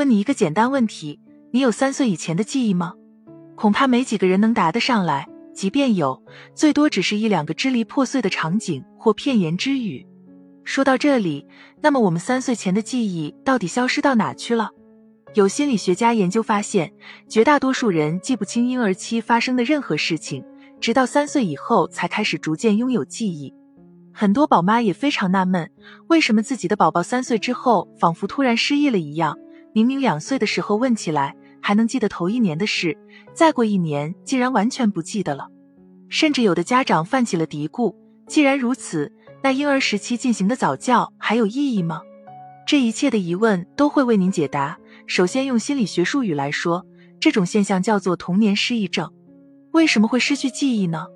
问你一个简单问题：你有三岁以前的记忆吗？恐怕没几个人能答得上来。即便有，最多只是一两个支离破碎的场景或片言之语。说到这里，那么我们三岁前的记忆到底消失到哪去了？有心理学家研究发现，绝大多数人记不清婴儿期发生的任何事情，直到三岁以后才开始逐渐拥有记忆。很多宝妈也非常纳闷，为什么自己的宝宝三岁之后仿佛突然失忆了一样？明明两岁的时候问起来还能记得头一年的事，再过一年竟然完全不记得了。甚至有的家长泛起了嘀咕：既然如此，那婴儿时期进行的早教还有意义吗？这一切的疑问都会为您解答。首先用心理学术语来说，这种现象叫做童年失忆症。为什么会失去记忆呢？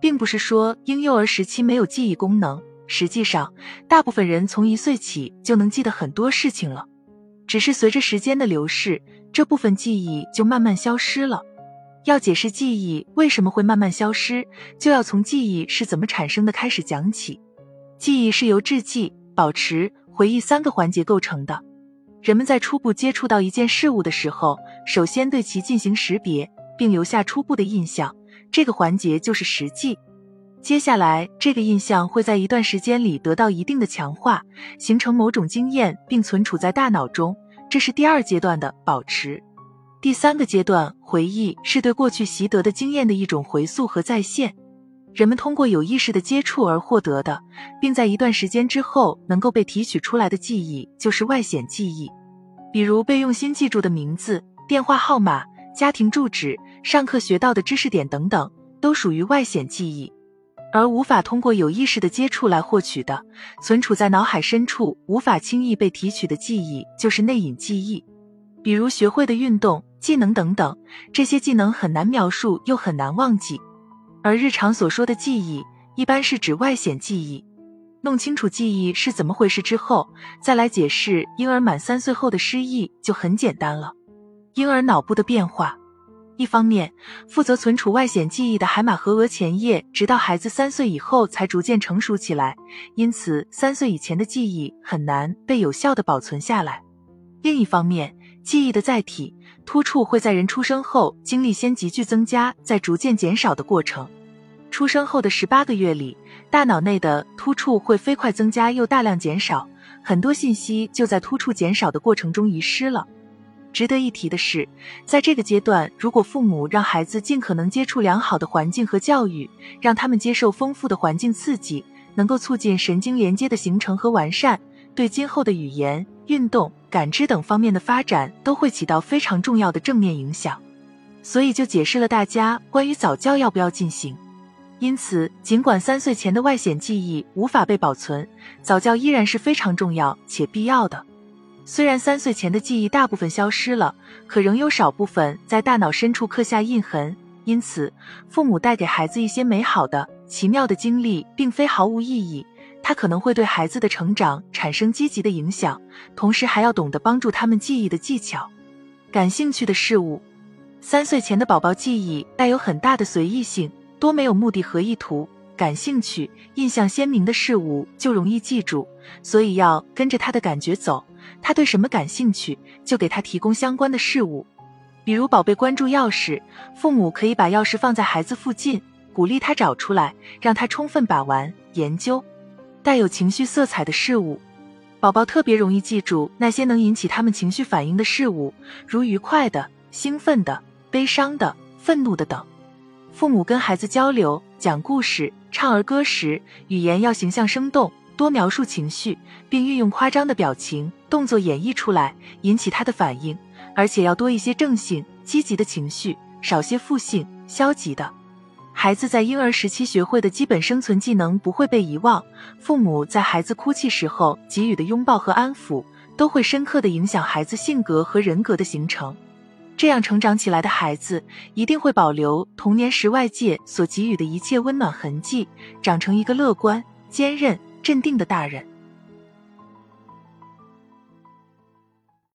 并不是说婴幼儿时期没有记忆功能，实际上，大部分人从一岁起就能记得很多事情了，只是随着时间的流逝，这部分记忆就慢慢消失了。要解释记忆为什么会慢慢消失，就要从记忆是怎么产生的开始讲起。记忆是由制记、保持、回忆三个环节构成的。人们在初步接触到一件事物的时候，首先对其进行识别，并留下初步的印象。这个环节就是实际，接下来这个印象会在一段时间里得到一定的强化，形成某种经验，并存储在大脑中，这是第二阶段的保持。第三个阶段回忆是对过去习得的经验的一种回溯和再现，人们通过有意识的接触而获得的，并在一段时间之后能够被提取出来的记忆，就是外显记忆，比如被用心记住的名字、电话号码。家庭住址、上课学到的知识点等等，都属于外显记忆；而无法通过有意识的接触来获取的，存储在脑海深处、无法轻易被提取的记忆，就是内隐记忆。比如学会的运动、技能等等，这些技能很难描述又很难忘记。而日常所说的记忆，一般是指外显记忆。弄清楚记忆是怎么回事之后，再来解释婴儿满三岁后的失忆，就很简单了。婴儿脑部的变化，一方面，负责存储外显记忆的海马和额前叶，直到孩子三岁以后才逐渐成熟起来，因此三岁以前的记忆很难被有效的保存下来。另一方面，记忆的载体突触会在人出生后经历先急剧增加，再逐渐减少的过程。出生后的十八个月里，大脑内的突触会飞快增加又大量减少，很多信息就在突触减少的过程中遗失了。值得一提的是，在这个阶段，如果父母让孩子尽可能接触良好的环境和教育，让他们接受丰富的环境刺激，能够促进神经连接的形成和完善，对今后的语言、运动、感知等方面的发展都会起到非常重要的正面影响。所以就解释了大家关于早教要不要进行。因此，尽管三岁前的外显记忆无法被保存，早教依然是非常重要且必要的。虽然三岁前的记忆大部分消失了，可仍有少部分在大脑深处刻下印痕。因此，父母带给孩子一些美好的、奇妙的经历，并非毫无意义。它可能会对孩子的成长产生积极的影响，同时还要懂得帮助他们记忆的技巧。感兴趣的事物，三岁前的宝宝记忆带有很大的随意性，多没有目的和意图。感兴趣、印象鲜明的事物就容易记住，所以要跟着他的感觉走。他对什么感兴趣，就给他提供相关的事物。比如，宝贝关注钥匙，父母可以把钥匙放在孩子附近，鼓励他找出来，让他充分把玩研究。带有情绪色彩的事物，宝宝特别容易记住那些能引起他们情绪反应的事物，如愉快的、兴奋的、悲伤的、愤怒的等。父母跟孩子交流、讲故事、唱儿歌时，语言要形象生动。多描述情绪，并运用夸张的表情、动作演绎出来，引起他的反应。而且要多一些正性、积极的情绪，少些负性、消极的。孩子在婴儿时期学会的基本生存技能不会被遗忘。父母在孩子哭泣时候给予的拥抱和安抚，都会深刻的影响孩子性格和人格的形成。这样成长起来的孩子，一定会保留童年时外界所给予的一切温暖痕迹，长成一个乐观、坚韧。镇定的大人。